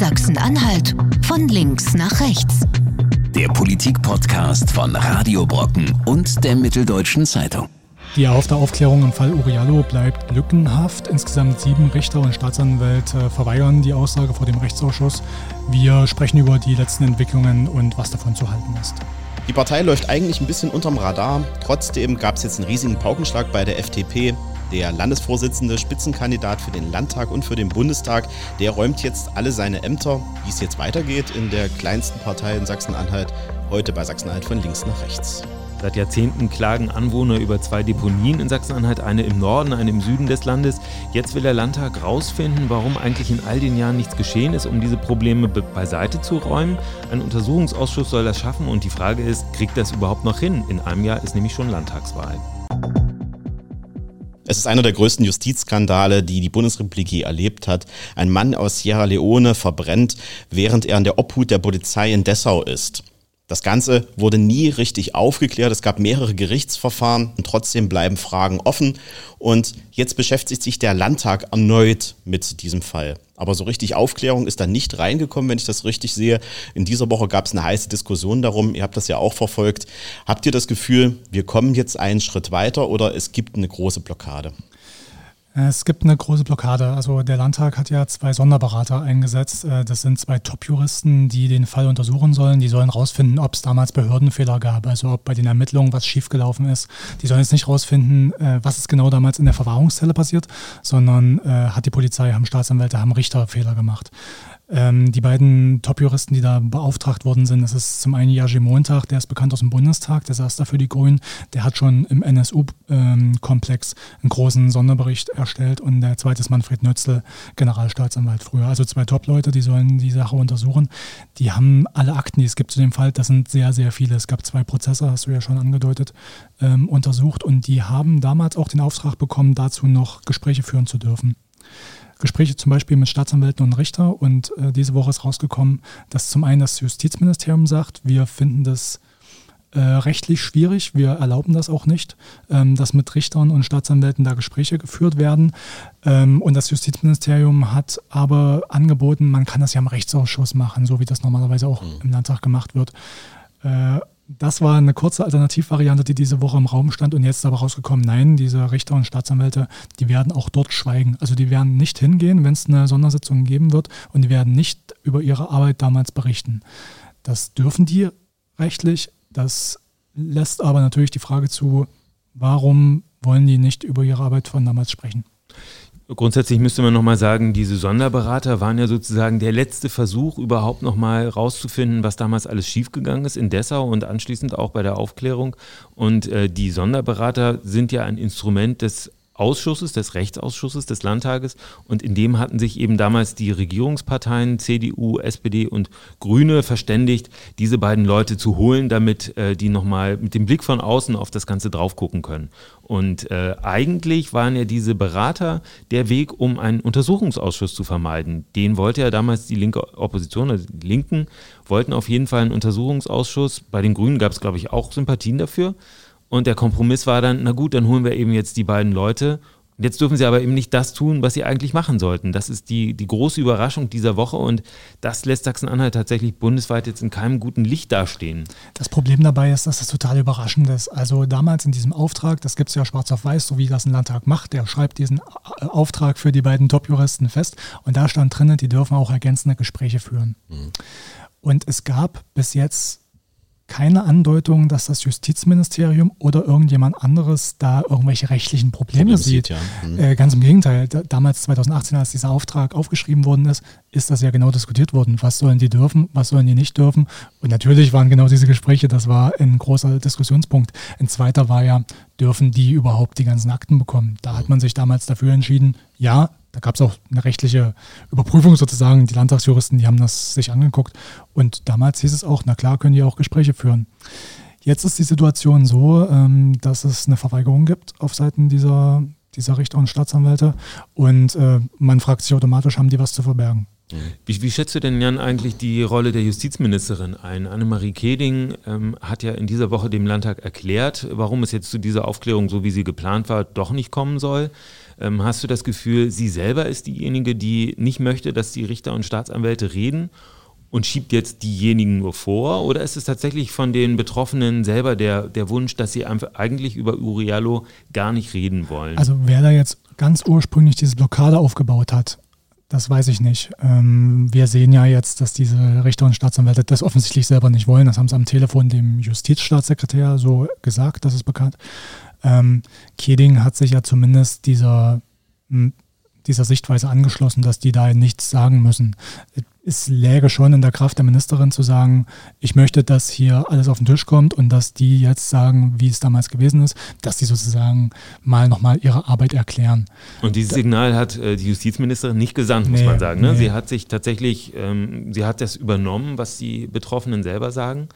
Sachsen-Anhalt von links nach rechts. Der Politik-Podcast von Radio Brocken und der Mitteldeutschen Zeitung. Die erhoffte Aufklärung im Fall Uriallo bleibt lückenhaft. Insgesamt sieben Richter und Staatsanwälte verweigern die Aussage vor dem Rechtsausschuss. Wir sprechen über die letzten Entwicklungen und was davon zu halten ist. Die Partei läuft eigentlich ein bisschen unterm Radar. Trotzdem gab es jetzt einen riesigen Paukenschlag bei der FDP. Der Landesvorsitzende, Spitzenkandidat für den Landtag und für den Bundestag, der räumt jetzt alle seine Ämter. Wie es jetzt weitergeht in der kleinsten Partei in Sachsen-Anhalt, heute bei Sachsen-Anhalt von links nach rechts. Seit Jahrzehnten klagen Anwohner über zwei Deponien in Sachsen-Anhalt, eine im Norden, eine im Süden des Landes. Jetzt will der Landtag herausfinden, warum eigentlich in all den Jahren nichts geschehen ist, um diese Probleme be beiseite zu räumen. Ein Untersuchungsausschuss soll das schaffen und die Frage ist, kriegt das überhaupt noch hin? In einem Jahr ist nämlich schon Landtagswahl. Es ist einer der größten Justizskandale, die die Bundesrepublik je erlebt hat. Ein Mann aus Sierra Leone verbrennt, während er in der Obhut der Polizei in Dessau ist. Das Ganze wurde nie richtig aufgeklärt. Es gab mehrere Gerichtsverfahren und trotzdem bleiben Fragen offen. Und jetzt beschäftigt sich der Landtag erneut mit diesem Fall. Aber so richtig Aufklärung ist da nicht reingekommen, wenn ich das richtig sehe. In dieser Woche gab es eine heiße Diskussion darum. Ihr habt das ja auch verfolgt. Habt ihr das Gefühl, wir kommen jetzt einen Schritt weiter oder es gibt eine große Blockade? Es gibt eine große Blockade. Also der Landtag hat ja zwei Sonderberater eingesetzt. Äh, das sind zwei Top-Juristen, die den Fall untersuchen sollen. Die sollen rausfinden, ob es damals Behördenfehler gab, also ob bei den Ermittlungen was schiefgelaufen ist. Die sollen jetzt nicht rausfinden, äh, was ist genau damals in der Verwahrungszelle passiert, sondern äh, hat die Polizei, haben Staatsanwälte, haben Richter Fehler gemacht. Ähm, die beiden Top-Juristen, die da beauftragt worden sind, das ist zum einen Jerzy Montag, der ist bekannt aus dem Bundestag, der saß da für die Grünen, der hat schon im NSU-Komplex ähm, einen großen Sonderbericht erstellt und der zweite ist Manfred Nötzl, Generalstaatsanwalt früher. Also zwei Top-Leute, die sollen die Sache untersuchen. Die haben alle Akten, die es gibt zu dem Fall, das sind sehr, sehr viele. Es gab zwei Prozesse, hast du ja schon angedeutet, ähm, untersucht und die haben damals auch den Auftrag bekommen, dazu noch Gespräche führen zu dürfen. Gespräche zum Beispiel mit Staatsanwälten und Richter und äh, diese Woche ist rausgekommen, dass zum einen das Justizministerium sagt, wir finden das äh, rechtlich schwierig, wir erlauben das auch nicht, ähm, dass mit Richtern und Staatsanwälten da Gespräche geführt werden. Ähm, und das Justizministerium hat aber angeboten, man kann das ja im Rechtsausschuss machen, so wie das normalerweise auch mhm. im Landtag gemacht wird. Äh, das war eine kurze Alternativvariante, die diese Woche im Raum stand und jetzt ist aber rausgekommen, nein, diese Richter und Staatsanwälte, die werden auch dort schweigen. Also die werden nicht hingehen, wenn es eine Sondersitzung geben wird und die werden nicht über ihre Arbeit damals berichten. Das dürfen die rechtlich, das lässt aber natürlich die Frage zu, warum wollen die nicht über ihre Arbeit von damals sprechen? Grundsätzlich müsste man nochmal sagen, diese Sonderberater waren ja sozusagen der letzte Versuch, überhaupt nochmal rauszufinden, was damals alles schiefgegangen ist in Dessau und anschließend auch bei der Aufklärung. Und äh, die Sonderberater sind ja ein Instrument des Ausschusses, des Rechtsausschusses des Landtages und in dem hatten sich eben damals die Regierungsparteien CDU, SPD und Grüne verständigt, diese beiden Leute zu holen, damit äh, die nochmal mit dem Blick von außen auf das Ganze drauf gucken können. Und äh, eigentlich waren ja diese Berater der Weg, um einen Untersuchungsausschuss zu vermeiden. Den wollte ja damals die linke Opposition, also die Linken, wollten auf jeden Fall einen Untersuchungsausschuss. Bei den Grünen gab es, glaube ich, auch Sympathien dafür. Und der Kompromiss war dann, na gut, dann holen wir eben jetzt die beiden Leute. Jetzt dürfen sie aber eben nicht das tun, was sie eigentlich machen sollten. Das ist die, die große Überraschung dieser Woche und das lässt Sachsen-Anhalt tatsächlich bundesweit jetzt in keinem guten Licht dastehen. Das Problem dabei ist, dass das total überraschend ist. Also damals in diesem Auftrag, das gibt es ja schwarz auf weiß, so wie das ein Landtag macht, der schreibt diesen Auftrag für die beiden Top-Juristen fest und da stand drinnen, die dürfen auch ergänzende Gespräche führen. Mhm. Und es gab bis jetzt keine Andeutung, dass das Justizministerium oder irgendjemand anderes da irgendwelche rechtlichen Probleme sieht. Ja. Mhm. Äh, ganz im Gegenteil. Da, damals 2018, als dieser Auftrag aufgeschrieben worden ist, ist das ja genau diskutiert worden. Was sollen die dürfen, was sollen die nicht dürfen? Und natürlich waren genau diese Gespräche, das war ein großer Diskussionspunkt. Ein zweiter war ja, dürfen die überhaupt die ganzen Akten bekommen? Da hat man sich damals dafür entschieden, ja, da gab es auch eine rechtliche Überprüfung sozusagen. Die Landtagsjuristen, die haben das sich angeguckt. Und damals hieß es auch, na klar, können die auch Gespräche führen. Jetzt ist die Situation so, ähm, dass es eine Verweigerung gibt auf Seiten dieser, dieser Richter und Staatsanwälte. Und äh, man fragt sich automatisch, haben die was zu verbergen? Wie, wie, schätzt du denn, Jan, eigentlich die Rolle der Justizministerin ein? Annemarie Keding ähm, hat ja in dieser Woche dem Landtag erklärt, warum es jetzt zu dieser Aufklärung, so wie sie geplant war, doch nicht kommen soll. Ähm, hast du das Gefühl, sie selber ist diejenige, die nicht möchte, dass die Richter und Staatsanwälte reden? und schiebt jetzt diejenigen nur vor? Oder ist es tatsächlich von den Betroffenen selber der, der Wunsch, dass sie eigentlich über Uriallo gar nicht reden wollen? Also wer da jetzt ganz ursprünglich diese Blockade aufgebaut hat, das weiß ich nicht. Ähm, wir sehen ja jetzt, dass diese Richter und Staatsanwälte das offensichtlich selber nicht wollen. Das haben sie am Telefon dem Justizstaatssekretär so gesagt, das ist bekannt. Ähm, Keding hat sich ja zumindest dieser dieser Sichtweise angeschlossen, dass die da nichts sagen müssen. Es läge schon in der Kraft der Ministerin zu sagen, ich möchte, dass hier alles auf den Tisch kommt und dass die jetzt sagen, wie es damals gewesen ist, dass die sozusagen mal nochmal ihre Arbeit erklären. Und dieses Signal hat äh, die Justizministerin nicht gesandt, nee, muss man sagen. Ne? Nee. Sie hat sich tatsächlich, ähm, sie hat das übernommen, was die Betroffenen selber sagen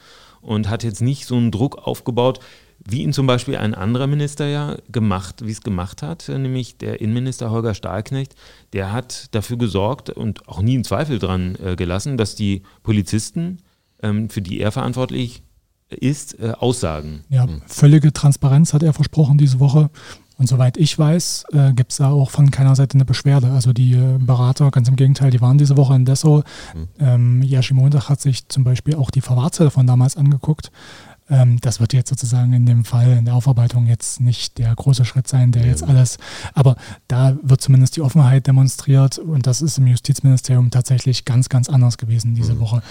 und hat jetzt nicht so einen Druck aufgebaut, wie ihn zum Beispiel ein anderer Minister ja gemacht, wie es gemacht hat, nämlich der Innenminister Holger Stahlknecht, der hat dafür gesorgt und auch nie einen Zweifel dran äh, gelassen, dass die Polizisten, ähm, für die er verantwortlich ist, äh, aussagen. Ja, völlige Transparenz hat er versprochen diese Woche. Und soweit ich weiß, äh, gibt es da auch von keiner Seite eine Beschwerde. Also die äh, Berater, ganz im Gegenteil, die waren diese Woche in Dessau. Mhm. Ähm, Yashi Montag hat sich zum Beispiel auch die Verwahrzelle von damals angeguckt. Ähm, das wird jetzt sozusagen in dem Fall in der Aufarbeitung jetzt nicht der große Schritt sein, der jetzt alles, aber da wird zumindest die Offenheit demonstriert und das ist im Justizministerium tatsächlich ganz, ganz anders gewesen diese mhm. Woche.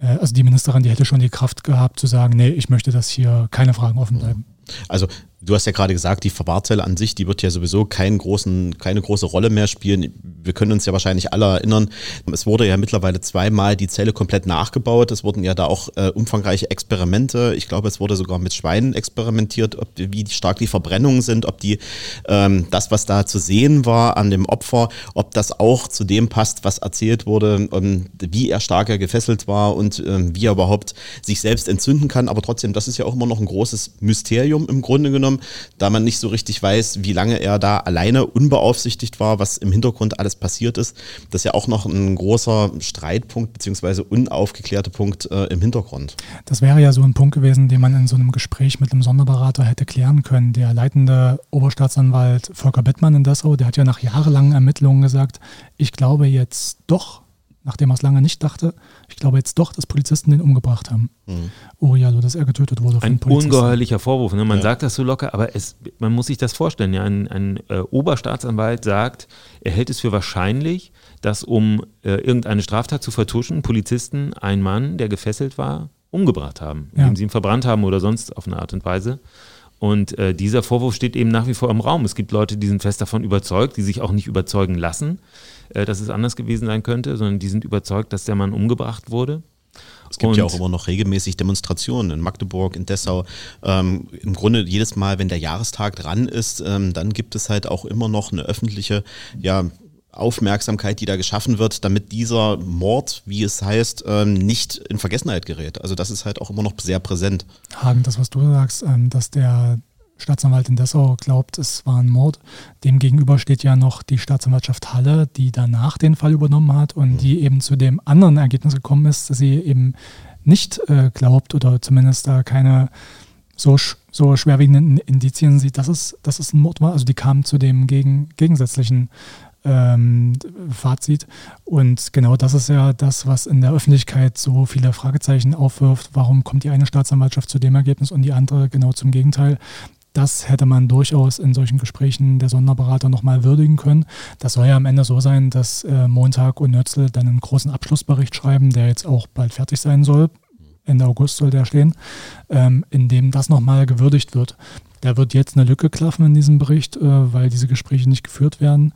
Äh, also die Ministerin, die hätte schon die Kraft gehabt zu sagen, nee, ich möchte, dass hier keine Fragen offen bleiben. Also Du hast ja gerade gesagt, die Verwahrzelle an sich, die wird ja sowieso keinen großen, keine große Rolle mehr spielen. Wir können uns ja wahrscheinlich alle erinnern, es wurde ja mittlerweile zweimal die Zelle komplett nachgebaut. Es wurden ja da auch äh, umfangreiche Experimente. Ich glaube, es wurde sogar mit Schweinen experimentiert, ob, wie stark die Verbrennungen sind, ob die ähm, das, was da zu sehen war an dem Opfer, ob das auch zu dem passt, was erzählt wurde, ähm, wie er stark gefesselt war und ähm, wie er überhaupt sich selbst entzünden kann. Aber trotzdem, das ist ja auch immer noch ein großes Mysterium im Grunde genommen da man nicht so richtig weiß, wie lange er da alleine unbeaufsichtigt war, was im Hintergrund alles passiert ist. Das ist ja auch noch ein großer Streitpunkt bzw. unaufgeklärte Punkt äh, im Hintergrund. Das wäre ja so ein Punkt gewesen, den man in so einem Gespräch mit einem Sonderberater hätte klären können. Der leitende Oberstaatsanwalt Volker Bettmann in Dessau, der hat ja nach jahrelangen Ermittlungen gesagt, ich glaube jetzt doch, nachdem er es lange nicht dachte, ich glaube jetzt doch, dass Polizisten den umgebracht haben. Mhm. Uriallo, dass er getötet wurde. Ein ungeheuerlicher Vorwurf. Ne? Man ja. sagt das so locker, aber es, man muss sich das vorstellen. Ja? Ein, ein äh, Oberstaatsanwalt sagt, er hält es für wahrscheinlich, dass um äh, irgendeine Straftat zu vertuschen, Polizisten einen Mann, der gefesselt war, umgebracht haben, indem ja. sie ihn verbrannt haben oder sonst auf eine Art und Weise. Und äh, dieser Vorwurf steht eben nach wie vor im Raum. Es gibt Leute, die sind fest davon überzeugt, die sich auch nicht überzeugen lassen, äh, dass es anders gewesen sein könnte, sondern die sind überzeugt, dass der Mann umgebracht wurde. Es gibt und ja auch immer noch regelmäßig Demonstrationen in Magdeburg, in Dessau. Ähm, Im Grunde jedes Mal, wenn der Jahrestag dran ist, ähm, dann gibt es halt auch immer noch eine öffentliche ja, Aufmerksamkeit, die da geschaffen wird, damit dieser Mord, wie es heißt, ähm, nicht in Vergessenheit gerät. Also das ist halt auch immer noch sehr präsent. Hagen, das, was du sagst, ähm, dass der Staatsanwalt in Dessau glaubt, es war ein Mord. Demgegenüber steht ja noch die Staatsanwaltschaft Halle, die danach den Fall übernommen hat und mhm. die eben zu dem anderen Ergebnis gekommen ist, dass sie eben nicht äh, glaubt oder zumindest da keine so, so schwerwiegenden Indizien sieht, dass es, dass es ein Mord war. Also die kamen zu dem gegen, gegensätzlichen ähm, Fazit. Und genau das ist ja das, was in der Öffentlichkeit so viele Fragezeichen aufwirft. Warum kommt die eine Staatsanwaltschaft zu dem Ergebnis und die andere genau zum Gegenteil? Das hätte man durchaus in solchen Gesprächen der Sonderberater nochmal würdigen können. Das soll ja am Ende so sein, dass äh, Montag und Nötzl dann einen großen Abschlussbericht schreiben, der jetzt auch bald fertig sein soll. Ende August soll der stehen, ähm, in dem das nochmal gewürdigt wird. Da wird jetzt eine Lücke klaffen in diesem Bericht, äh, weil diese Gespräche nicht geführt werden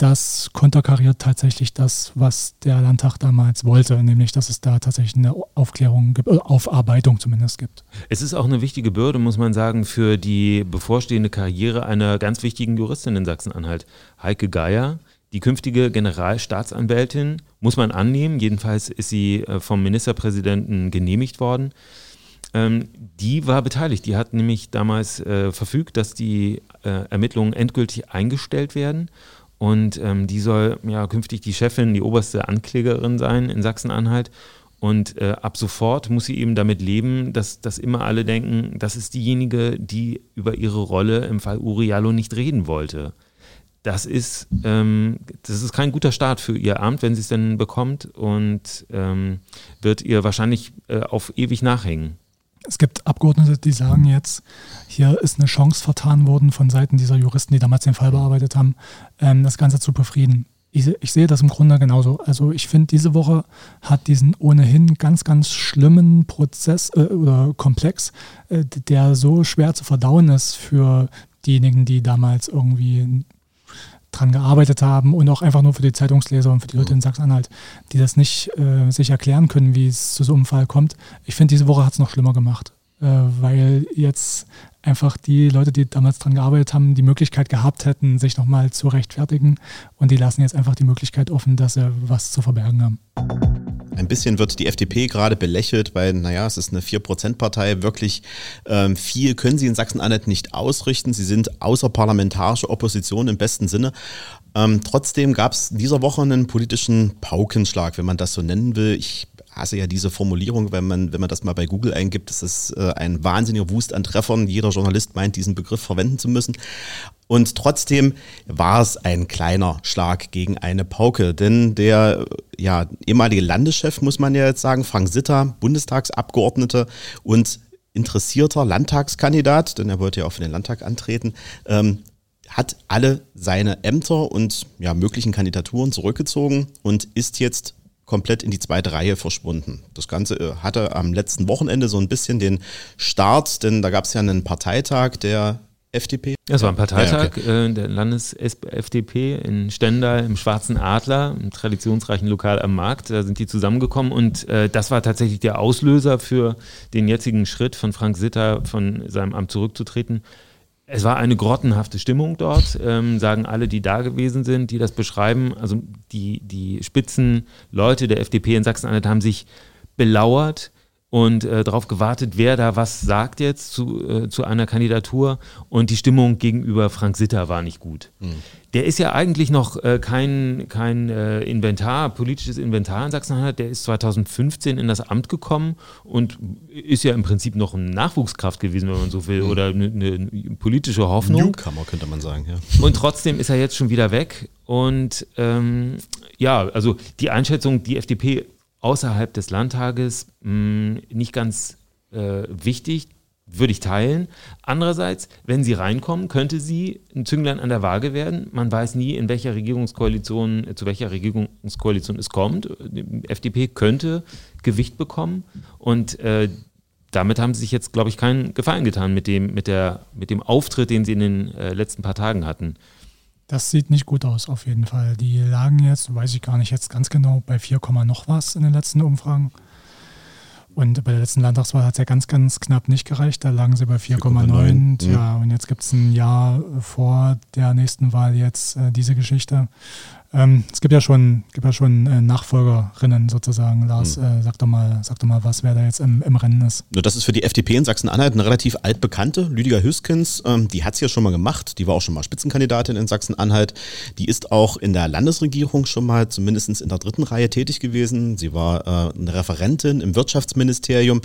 das konterkariert tatsächlich das, was der Landtag damals wollte, nämlich dass es da tatsächlich eine Aufklärung äh, Aufarbeitung zumindest gibt. Es ist auch eine wichtige Bürde, muss man sagen, für die bevorstehende Karriere einer ganz wichtigen Juristin in Sachsen-Anhalt. Heike Geier, die künftige Generalstaatsanwältin, muss man annehmen, jedenfalls ist sie äh, vom Ministerpräsidenten genehmigt worden. Ähm, die war beteiligt. Die hat nämlich damals äh, verfügt, dass die äh, Ermittlungen endgültig eingestellt werden. Und ähm, die soll ja künftig die Chefin, die oberste Anklägerin sein in Sachsen-Anhalt. Und äh, ab sofort muss sie eben damit leben, dass, dass immer alle denken, das ist diejenige, die über ihre Rolle im Fall Uriallo nicht reden wollte. das ist, ähm, das ist kein guter Start für ihr Amt, wenn sie es denn bekommt und ähm, wird ihr wahrscheinlich äh, auf ewig nachhängen. Es gibt Abgeordnete, die sagen jetzt, hier ist eine Chance vertan worden von Seiten dieser Juristen, die damals den Fall bearbeitet haben, ähm, das Ganze zu befrieden. Ich, ich, sehe das im Grunde genauso. Also ich finde, diese Woche hat diesen ohnehin ganz, ganz schlimmen Prozess äh, oder Komplex, äh, der so schwer zu verdauen ist für diejenigen, die damals irgendwie dran gearbeitet haben und auch einfach nur für die Zeitungsleser und für die Leute in Sachsen-Anhalt, die das nicht äh, sich erklären können, wie es zu so einem Fall kommt. Ich finde, diese Woche hat es noch schlimmer gemacht, weil jetzt einfach die Leute, die damals dran gearbeitet haben, die Möglichkeit gehabt hätten, sich nochmal zu rechtfertigen und die lassen jetzt einfach die Möglichkeit offen, dass sie was zu verbergen haben. Ein bisschen wird die FDP gerade belächelt, weil, naja, es ist eine 4%-Partei. Wirklich ähm, viel können sie in Sachsen-Anhalt nicht ausrichten. Sie sind außerparlamentarische Opposition im besten Sinne. Ähm, trotzdem gab es dieser Woche einen politischen Paukenschlag, wenn man das so nennen will. Ich hasse ja diese Formulierung, wenn man, wenn man das mal bei Google eingibt, das ist äh, ein wahnsinniger Wust an Treffern. Jeder Journalist meint, diesen Begriff verwenden zu müssen. Und trotzdem war es ein kleiner Schlag gegen eine Pauke, denn der ja, ehemalige Landeschef, muss man ja jetzt sagen, Frank Sitter, Bundestagsabgeordneter und interessierter Landtagskandidat, denn er wollte ja auch für den Landtag antreten, ähm, hat alle seine Ämter und ja, möglichen Kandidaturen zurückgezogen und ist jetzt komplett in die zweite Reihe verschwunden. Das Ganze äh, hatte am letzten Wochenende so ein bisschen den Start, denn da gab es ja einen Parteitag der FDP? Das war ein Parteitag ja, okay. äh, der Landes-FDP in Stendal im Schwarzen Adler, im traditionsreichen Lokal am Markt. Da sind die zusammengekommen und äh, das war tatsächlich der Auslöser für den jetzigen Schritt von Frank Sitter von seinem Amt zurückzutreten. Es war eine grottenhafte Stimmung dort, ähm, sagen alle, die da gewesen sind, die das beschreiben. Also die, die Spitzenleute der FDP in Sachsen-Anhalt haben sich belauert und äh, darauf gewartet, wer da was sagt jetzt zu, äh, zu einer Kandidatur. Und die Stimmung gegenüber Frank Sitter war nicht gut. Mhm. Der ist ja eigentlich noch äh, kein, kein äh, Inventar, politisches Inventar in Sachsen-Anhalt. Der ist 2015 in das Amt gekommen und ist ja im Prinzip noch eine Nachwuchskraft gewesen, wenn man so will, mhm. oder eine, eine, politische Hoffnung. Newcomer könnte man sagen, ja. Und trotzdem ist er jetzt schon wieder weg. Und ähm, ja, also die Einschätzung, die FDP außerhalb des Landtages mh, hm, nicht ganz äh, wichtig, würde ich teilen. Andererseits, wenn sie reinkommen, könnte sie ein Zünglein an der Waage werden. Man weiß nie, in welcher Regierungskoalition, äh, zu welcher Regierungskoalition es kommt. Die FDP könnte Gewicht bekommen und äh, damit haben sie sich jetzt, glaube ich, keinen Gefallen getan mit dem, mit, der, mit dem Auftritt, den sie in den äh, letzten paar Tagen hatten. Das sieht nicht gut aus, auf jeden Fall. Die lagen jetzt, weiß ich gar nicht jetzt ganz genau, bei 4, noch was in den letzten Umfragen. Und bei der letzten Landtagswahl hat es ja ganz, ganz knapp nicht gereicht. Da lagen sie bei 4,9. Ja, und jetzt gibt es ein Jahr vor der nächsten Wahl jetzt äh, diese Geschichte. Ähm, es gibt ja schon, gibt ja schon äh, Nachfolgerinnen sozusagen. Lars, hm. äh, sag, doch mal, sag doch mal, was wer da jetzt im, im Rennen ist. Das ist für die FDP in Sachsen-Anhalt eine relativ altbekannte. Lüdiger Hüskens, ähm, die hat es ja schon mal gemacht. Die war auch schon mal Spitzenkandidatin in Sachsen-Anhalt. Die ist auch in der Landesregierung schon mal zumindest in der dritten Reihe tätig gewesen. Sie war äh, eine Referentin im Wirtschaftsministerium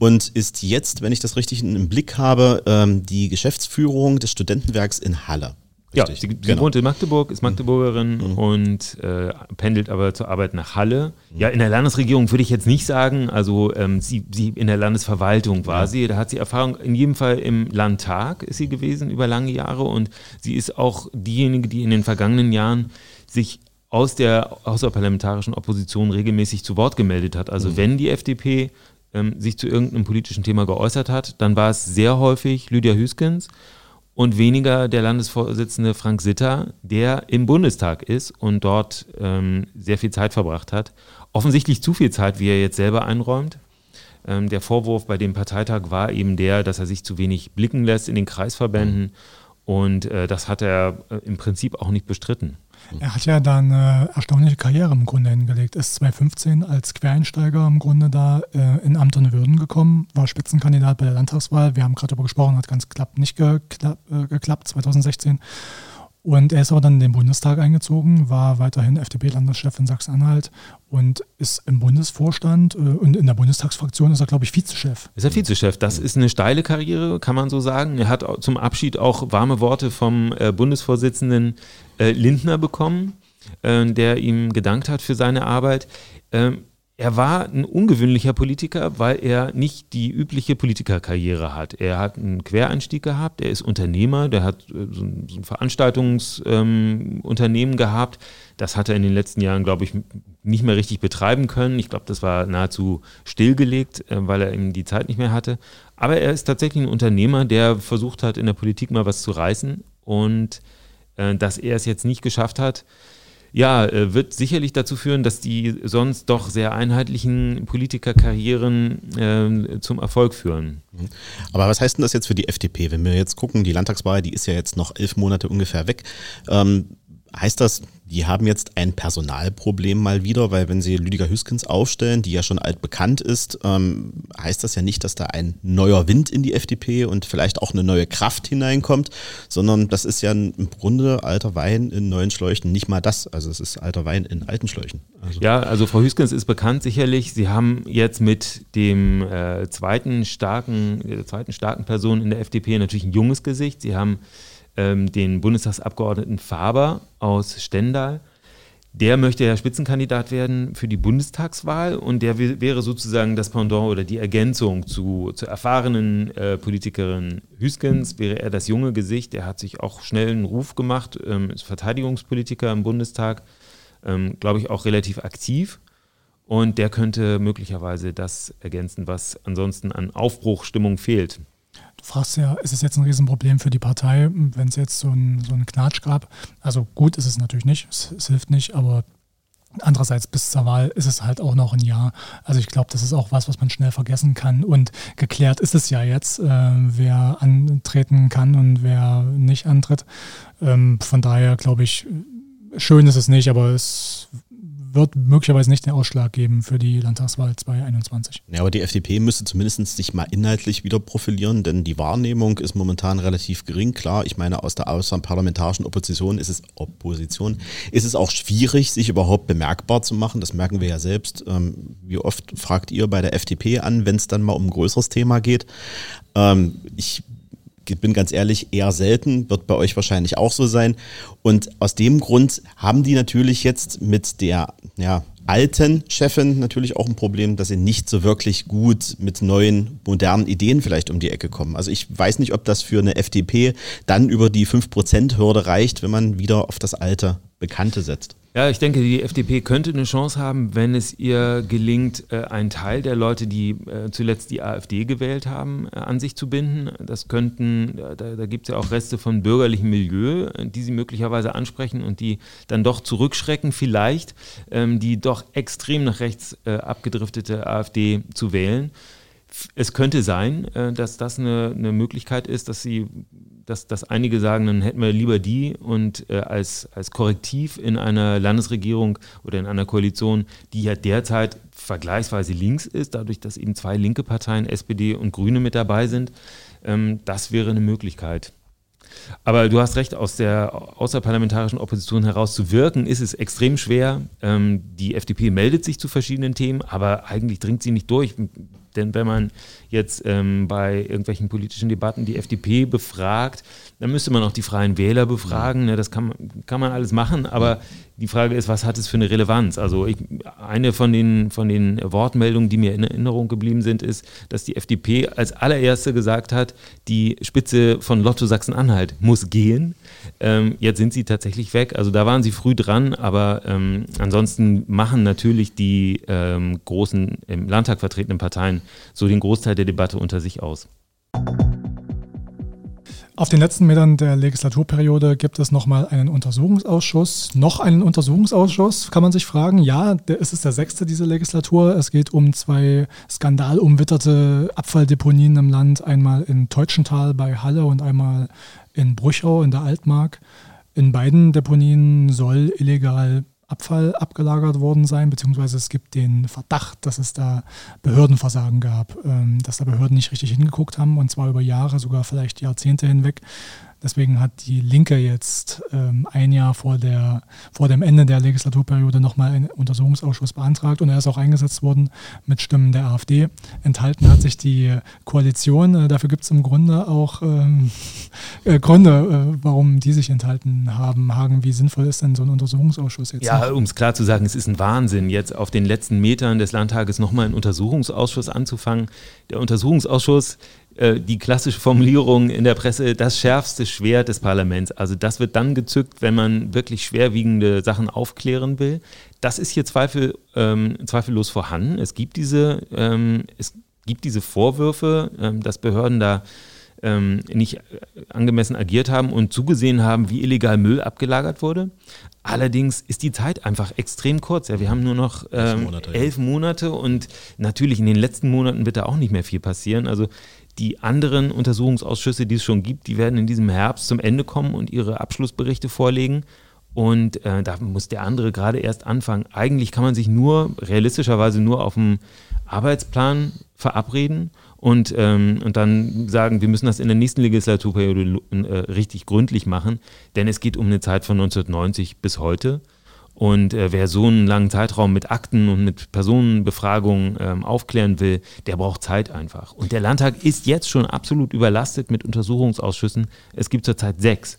und ist jetzt, wenn ich das richtig im Blick habe, ähm, die Geschäftsführung des Studentenwerks in Halle. Richtig, ja, sie, genau. wohnt in Magdeburg, ist Magdeburgerin mhm. und äh, pendelt aber zur Arbeit nach Halle. Mhm. Ja, in der Landesregierung würde ich jetzt nicht sagen, also ähm, sie, sie in der Landesverwaltung war ja. sie, da hat sie Erfahrung, in jedem Fall im Landtag ist sie gewesen über lange Jahre und sie ist auch diejenige, die in den vergangenen Jahren sich aus der außerparlamentarischen Opposition regelmäßig zu Wort gemeldet hat. Also mhm. wenn die FDP ähm, sich zu irgendeinem politischen Thema geäußert hat, dann war es sehr häufig Lydia Hüskens und weniger der Landesvorsitzende Frank Sitter, der im Bundestag ist und dort ähm, sehr viel Zeit verbracht hat. Offensichtlich zu viel Zeit, wie er jetzt selber einräumt. Ähm, der Vorwurf bei dem Parteitag war eben der, dass er sich zu wenig blicken lässt in den Kreisverbänden. Und äh, das hat er äh, im Prinzip auch nicht bestritten. Er hat ja da eine erstaunliche Karriere im Grunde hingelegt. Ist 2015 als Quereinsteiger im Grunde da äh, in Amt und Würden gekommen, war Spitzenkandidat bei der Landtagswahl. Wir haben gerade darüber gesprochen, hat ganz knapp nicht geklapp, äh, geklappt 2016. Und er ist aber dann in den Bundestag eingezogen, war weiterhin FDP-Landeschef in Sachsen-Anhalt und ist im Bundesvorstand äh, und in der Bundestagsfraktion ist er, glaube ich, Vizechef. Ist er Vizechef? Das ist eine steile Karriere, kann man so sagen. Er hat zum Abschied auch warme Worte vom äh, Bundesvorsitzenden äh, Lindner bekommen, äh, der ihm gedankt hat für seine Arbeit. Ähm, er war ein ungewöhnlicher Politiker, weil er nicht die übliche Politikerkarriere hat. Er hat einen Quereinstieg gehabt, er ist Unternehmer, der hat äh, so ein, so ein Veranstaltungsunternehmen ähm, gehabt. Das hat er in den letzten Jahren, glaube ich, nicht mehr richtig betreiben können. Ich glaube, das war nahezu stillgelegt, äh, weil er eben die Zeit nicht mehr hatte. Aber er ist tatsächlich ein Unternehmer, der versucht hat, in der Politik mal was zu reißen. Und dass er es jetzt nicht geschafft hat, ja, äh, wird sicherlich dazu führen, dass die sonst doch sehr einheitlichen Politikerkarrieren äh, zum Erfolg führen. Mhm. Aber was heißt denn das jetzt für die FDP? Wenn wir jetzt gucken, die Landtagswahl, die ist ja jetzt noch elf Monate ungefähr weg. Ähm, heißt das, die haben jetzt ein Personalproblem mal wieder, weil wenn sie Lüdiger Hüskens aufstellen, die ja schon altbekannt ist, ähm, heißt das ja nicht, dass da ein neuer Wind in die FDP und vielleicht auch eine neue Kraft hineinkommt, sondern das ist ja im Grunde alter Wein in neuen Schläuchen. Nicht mal das, also es ist alter Wein in alten Schläuchen. Also ja, also Frau Hüskens ist bekannt sicherlich. Sie haben jetzt mit dem äh, zweiten starken, der zweiten starken Person in der FDP natürlich ein junges Gesicht. Sie haben ähm, den Bundestagsabgeordneten Faber aus Stendal. Der möchte ja Spitzenkandidat werden für die Bundestagswahl und der wäre sozusagen das Pendant oder die Ergänzung zu, zur erfahrenen äh, Politikerin Hüskens, wäre er das junge Gesicht. Der hat sich auch schnell einen Ruf gemacht, ähm, ist Verteidigungspolitiker im Bundestag, ähm, glaube ich auch relativ aktiv. Und der könnte möglicherweise das ergänzen, was ansonsten an Aufbruchstimmung fehlt. Du fragst ja, ist es jetzt ein Riesenproblem für die Partei, wenn es jetzt so einen so Knatsch gab? Also gut ist es natürlich nicht, es, es, hilft nicht, aber andererseits bis zur Wahl ist es halt auch noch ein Jahr. Also ich glaube, das ist auch was, was man schnell vergessen kann. Und geklärt ist es ja jetzt, äh, wer antreten kann und wer nicht antritt. Ähm, von daher glaube ich, schön ist es nicht, aber es wird möglicherweise nicht den Ausschlag geben für die Landtagswahl 2021. Ja, aber die FDP müsste zumindest sich mal inhaltlich wieder profilieren, denn die Wahrnehmung ist momentan relativ gering. Klar, ich meine, aus der außerparlamentarischen Opposition ist es Opposition, ist es auch schwierig, sich überhaupt bemerkbar zu machen. Das merken wir ja selbst. Ähm, wie oft fragt ihr bei der FDP an, wenn es dann mal um ein größeres Thema geht? Ähm, ich bin ganz ehrlich, eher selten, wird bei euch wahrscheinlich auch so sein. Und aus dem Grund haben die natürlich jetzt mit der ja, alten Chefin natürlich auch ein Problem, dass sie nicht so wirklich gut mit neuen, modernen Ideen vielleicht um die Ecke kommen. Also ich weiß nicht, ob das für eine FDP dann über die 5%-Hürde reicht, wenn man wieder auf das alte Bekannte setzt. Ja, ich denke, die FDP könnte eine Chance haben, wenn es ihr gelingt, äh, einen Teil der Leute, die äh, zuletzt die AfD gewählt haben, äh, an sich zu binden. Das könnten, da, da gibt es ja auch Reste von bürgerlichem Milieu, die sie möglicherweise ansprechen und die dann doch zurückschrecken, vielleicht ähm, die doch extrem nach rechts abgedriftete AfD zu wählen. Es könnte sein, dass das eine, eine Möglichkeit ist, dass sie dass, dass einige sagen, dann hätten wir lieber die und äh, als, als Korrektiv in einer Landesregierung oder in einer Koalition, die ja derzeit vergleichsweise links ist, dadurch, dass eben zwei linke Parteien, SPD und Grüne mit dabei sind, ähm, das wäre eine Möglichkeit. Aber du hast recht, aus der außerparlamentarischen Opposition heraus zu wirken, ist es extrem schwer. Ähm, die FDP meldet sich zu verschiedenen Themen, aber eigentlich dringt sie nicht durch. Denn wenn man jetzt ähm, bei irgendwelchen politischen Debatten die FDP befragt, dann müsste man auch die Freien Wähler befragen. Ne? Das kann, kann man alles machen, aber die Frage ist, was hat es für eine Relevanz? Also ich, eine von den, von den Wortmeldungen, die mir in Erinnerung geblieben sind, ist, dass die FDP als allererste gesagt hat, die Spitze von Lotto Sachsen-Anhalt muss gehen. Ähm, jetzt sind sie tatsächlich weg. Also da waren sie früh dran, aber ähm, ansonsten machen natürlich die ähm, großen im Landtag vertretenen Parteien so den Großteil der Debatte unter sich aus. Auf den letzten Metern der Legislaturperiode gibt es nochmal einen Untersuchungsausschuss. Noch einen Untersuchungsausschuss, kann man sich fragen. Ja, der, es ist der sechste dieser Legislatur. Es geht um zwei skandalumwitterte Abfalldeponien im Land. Einmal in Teutschenthal bei Halle und einmal in Bruchau in der Altmark. In beiden Deponien soll illegal Abfall abgelagert worden sein, beziehungsweise es gibt den Verdacht, dass es da Behördenversagen gab, ähm, dass da Behörden nicht richtig hingeguckt haben und zwar über Jahre, sogar vielleicht Jahrzehnte hinweg. Deswegen hat die Linke jetzt ähm, ein Jahr vor, der, vor dem Ende der Legislaturperiode nochmal einen Untersuchungsausschuss beantragt und er ist auch eingesetzt worden mit Stimmen der AfD. Enthalten hat sich die Koalition. Äh, dafür gibt es im Grunde auch ähm, äh, Gründe, äh, warum die sich enthalten haben. Hagen, wie sinnvoll ist denn so ein Untersuchungsausschuss jetzt? Ja, um es klar zu sagen, es ist ein Wahnsinn, jetzt auf den letzten Metern des Landtages nochmal einen Untersuchungsausschuss anzufangen. Der Untersuchungsausschuss äh, die klassische Formulierung in der Presse, das schärfste Schwert des Parlaments. Also das wird dann gezückt, wenn man wirklich schwerwiegende Sachen aufklären will. Das ist hier Zweifel, ähm, zweifellos vorhanden. Es gibt diese, ähm, es gibt diese Vorwürfe, ähm, dass Behörden da ähm, nicht angemessen agiert haben und zugesehen haben, wie illegal Müll abgelagert wurde. Allerdings ist die Zeit einfach extrem kurz. Ja, wir haben nur noch ähm, Monate, elf Monate und natürlich in den letzten Monaten wird da auch nicht mehr viel passieren. Also die anderen Untersuchungsausschüsse, die es schon gibt, die werden in diesem Herbst zum Ende kommen und ihre Abschlussberichte vorlegen. Und äh, da muss der andere gerade erst anfangen. Eigentlich kann man sich nur, realistischerweise nur auf dem Arbeitsplan verabreden und, ähm, und dann sagen, wir müssen das in der nächsten Legislaturperiode äh, richtig gründlich machen, denn es geht um eine Zeit von 1990 bis heute. Und äh, wer so einen langen Zeitraum mit Akten und mit Personenbefragungen ähm, aufklären will, der braucht Zeit einfach. Und der Landtag ist jetzt schon absolut überlastet mit Untersuchungsausschüssen. Es gibt zurzeit sechs.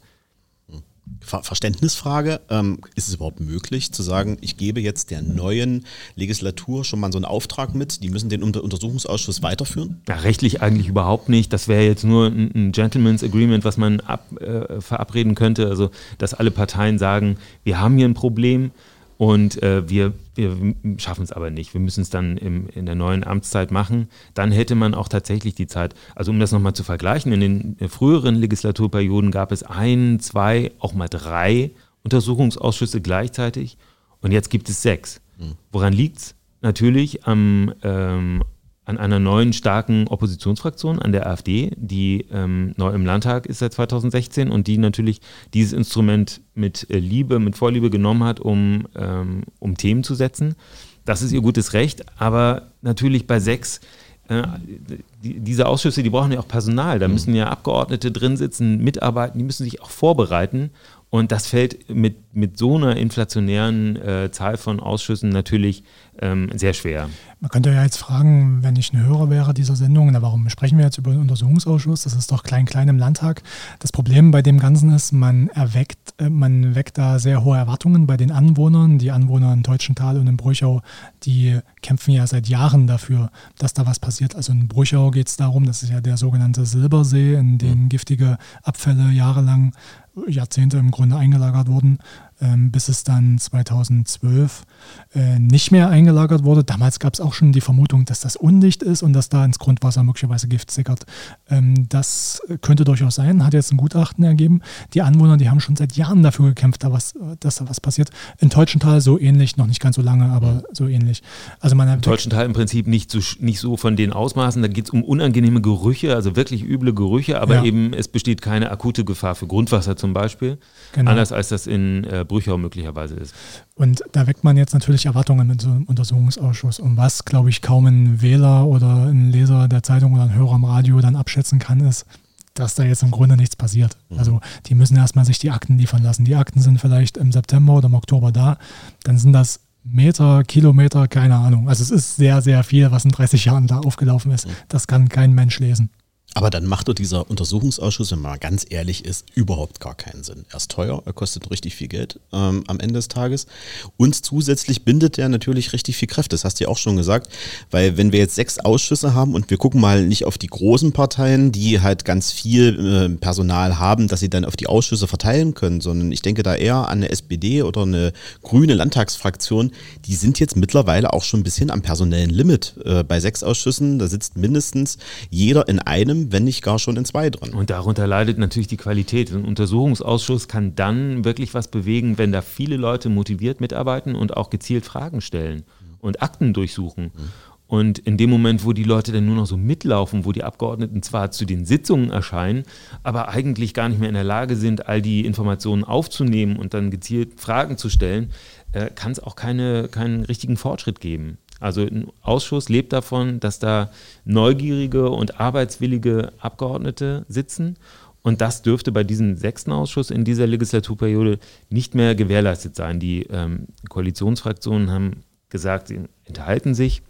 Verständnisfrage. Ähm, ist es überhaupt möglich zu sagen, ich gebe jetzt der neuen Legislatur schon mal so einen Auftrag mit, die müssen den Untersuchungsausschuss weiterführen? Ja, rechtlich eigentlich überhaupt nicht. Das wäre jetzt nur ein, ein, Gentleman's Agreement, was man ab, äh, verabreden könnte. Also, dass alle Parteien sagen, wir haben hier ein Problem und äh, wir, wir schaffen es aber nicht. Wir müssen es dann im, in der neuen Amtszeit machen. Dann hätte man auch tatsächlich die Zeit. Also um das nochmal zu vergleichen, in den früheren Legislaturperioden gab es ein, zwei, auch mal drei Untersuchungsausschüsse gleichzeitig. Und jetzt gibt es sechs. Hm. Woran liegt es? Natürlich am, ähm, an einer neuen starken Oppositionsfraktion, an der AfD, die ähm, neu im Landtag ist seit 2016 und die natürlich dieses Instrument mit äh, Liebe, mit Vorliebe genommen hat, um, ähm, um Themen zu setzen. Das ist ihr gutes Recht, aber natürlich bei sechs äh, die, diese Ausschüsse, die brauchen ja auch Personal. Da mhm. müssen ja Abgeordnete drin sitzen, mitarbeiten, die müssen sich auch vorbereiten. Und das fällt mit, mit so einer inflationären äh, Zahl von Ausschüssen natürlich ähm, sehr schwer. Man könnte ja jetzt fragen, wenn ich ein Hörer wäre dieser Sendung, na, warum sprechen wir jetzt über den Untersuchungsausschuss? Das ist doch klein-klein im Landtag. Das Problem bei dem Ganzen ist, man erweckt, äh, man weckt da sehr hohe Erwartungen bei den Anwohnern. Die Anwohner in Teutschenthal und in Bruchau, die kämpfen ja seit Jahren dafür, dass da was passiert. Also in Bruchau geht es darum, das ist ja der sogenannte Silbersee, in den giftige Abfälle jahrelang Jahrzehnte im Grunde eingelagert wurden bis es dann 2012 äh, nicht mehr eingelagert wurde. Damals gab es auch schon die Vermutung, dass das undicht ist und dass da ins Grundwasser möglicherweise Gift sickert. Ähm, das könnte durchaus sein, hat jetzt ein Gutachten ergeben. Die Anwohner, die haben schon seit Jahren dafür gekämpft, da was, dass da was passiert. In Teutschenthal so ähnlich, noch nicht ganz so lange, aber mhm. so ähnlich. Also man In Teutschenthal im Prinzip nicht so, nicht so von den Ausmaßen, da geht es um unangenehme Gerüche, also wirklich üble Gerüche, aber ja. eben es besteht keine akute Gefahr für Grundwasser zum Beispiel. Genau. Anders als das in äh, Brüchau möglicherweise ist. Und da weckt man jetzt natürlich Erwartungen mit so einem Untersuchungsausschuss. Und was, glaube ich, kaum ein Wähler oder ein Leser der Zeitung oder ein Hörer am Radio dann abschätzen kann, ist, dass da jetzt im Grunde nichts passiert. Mhm. Also die müssen erstmal sich die Akten liefern lassen. Die Akten sind vielleicht im September oder im Oktober da. Dann sind das Meter, Kilometer, keine Ahnung. Also es ist sehr, sehr viel, was in 30 Jahren da aufgelaufen ist. Mhm. Das kann kein Mensch lesen. Aber dann macht doch dieser Untersuchungsausschuss, wenn man mal ganz ehrlich ist, überhaupt gar keinen Sinn. Er ist teuer, er kostet richtig viel Geld ähm, am Ende des Tages. Und zusätzlich bindet er natürlich richtig viel Kräfte. Das hast du ja auch schon gesagt. Weil wenn wir jetzt sechs Ausschüsse haben und wir gucken mal nicht auf die großen Parteien, die halt ganz viel äh, Personal haben, dass sie dann auf die Ausschüsse verteilen können, sondern ich denke da eher an eine SPD oder eine grüne Landtagsfraktion, die sind jetzt mittlerweile auch schon ein bisschen am personellen Limit. Äh, bei sechs Ausschüssen, da sitzt mindestens jeder in einem einem, wenn nicht gar schon in zwei drin. Und darunter leidet natürlich die Qualität. Ein Untersuchungsausschuss kann dann wirklich was bewegen, wenn da viele Leute motiviert mitarbeiten und auch gezielt Fragen stellen und Akten durchsuchen. Und in dem Moment, wo die Leute dann nur noch so mitlaufen, wo die Abgeordneten zwar zu den Sitzungen erscheinen, aber eigentlich gar nicht mehr in der Lage sind, all die Informationen aufzunehmen und dann gezielt Fragen zu stellen, äh, kann es auch keine, keinen richtigen Fortschritt geben. Also ein Ausschuss lebt davon, dass da neugierige und arbeitswillige Abgeordnete sitzen. Und das dürfte bei diesem sechsten Ausschuss in dieser Legislaturperiode nicht mehr gewährleistet sein. Die ähm, Koalitionsfraktionen haben gesagt, sie enthalten sich.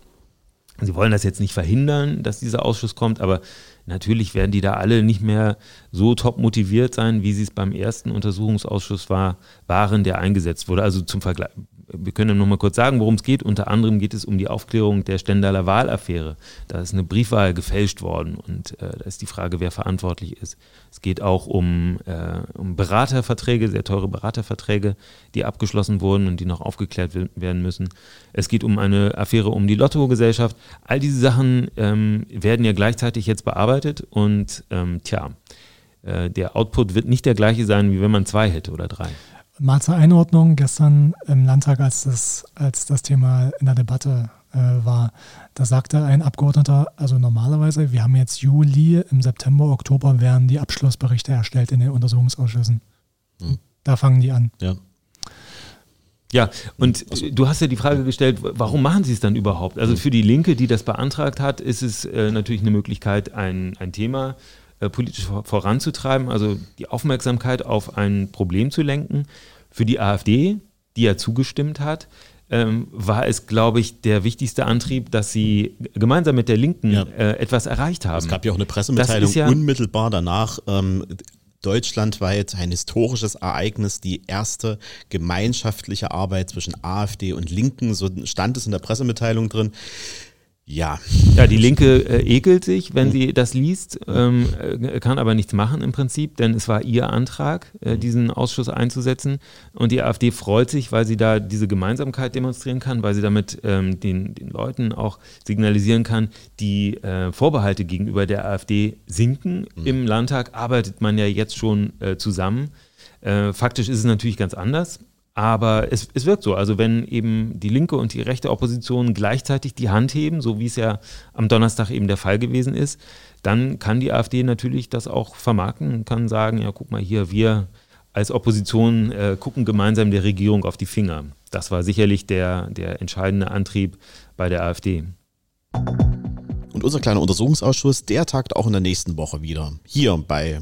Sie wollen das jetzt nicht verhindern, dass dieser Ausschuss kommt, aber natürlich werden die da alle nicht mehr so top motiviert sein, wie sie es beim ersten Untersuchungsausschuss war, waren, der eingesetzt wurde. Also zum Vergleich, wir können noch mal kurz sagen, worum es geht. Unter anderem geht es um die Aufklärung der Stendaler Wahlaffäre. Da ist eine Briefwahl gefälscht worden und äh, da ist die Frage, wer verantwortlich ist. Es geht auch um, äh, um Beraterverträge, sehr teure Beraterverträge, die abgeschlossen wurden und die noch aufgeklärt werden müssen. Es geht um eine Affäre um die Lottogesellschaft. All diese Sachen ähm, werden ja gleichzeitig jetzt bearbeitet und ähm, tja, äh, der Output wird nicht der gleiche sein, wie wenn man zwei hätte oder drei. Mal zur Einordnung, gestern im Landtag, als das, als das Thema in der Debatte äh, war, da sagte ein Abgeordneter, also normalerweise, wir haben jetzt Juli, im September, Oktober werden die Abschlussberichte erstellt in den Untersuchungsausschüssen. Hm. Da fangen die an. Ja. Ja, und du hast ja die Frage gestellt, warum machen sie es dann überhaupt? Also für die Linke, die das beantragt hat, ist es äh, natürlich eine Möglichkeit, ein, ein Thema äh, politisch voranzutreiben, also die Aufmerksamkeit auf ein Problem zu lenken. Für die AfD, die ja zugestimmt hat, ähm, war es, glaube ich, der wichtigste Antrieb, dass sie gemeinsam mit der Linken ja. äh, etwas erreicht haben. Es gab ja auch eine Pressemitteilung ja unmittelbar danach. Ähm, deutschlandweit ein historisches Ereignis, die erste gemeinschaftliche Arbeit zwischen AfD und Linken, so stand es in der Pressemitteilung drin. Ja. Ja, die Linke äh, ekelt sich, wenn sie das liest, ähm, äh, kann aber nichts machen im Prinzip, denn es war ihr Antrag, äh, diesen Ausschuss einzusetzen. Und die AfD freut sich, weil sie da diese Gemeinsamkeit demonstrieren kann, weil sie damit ähm, den, den Leuten auch signalisieren kann, die äh, Vorbehalte gegenüber der AfD sinken. Mhm. Im Landtag arbeitet man ja jetzt schon äh, zusammen. Äh, faktisch ist es natürlich ganz anders. Aber es, es wirkt so. Also wenn eben die linke und die rechte Opposition gleichzeitig die Hand heben, so wie es ja am Donnerstag eben der Fall gewesen ist, dann kann die AfD natürlich das auch vermarkten und kann sagen, ja, guck mal hier, wir als Opposition äh, gucken gemeinsam der Regierung auf die Finger. Das war sicherlich der, der entscheidende Antrieb bei der AfD. Und unser kleiner Untersuchungsausschuss, der tagt auch in der nächsten Woche wieder. Hier bei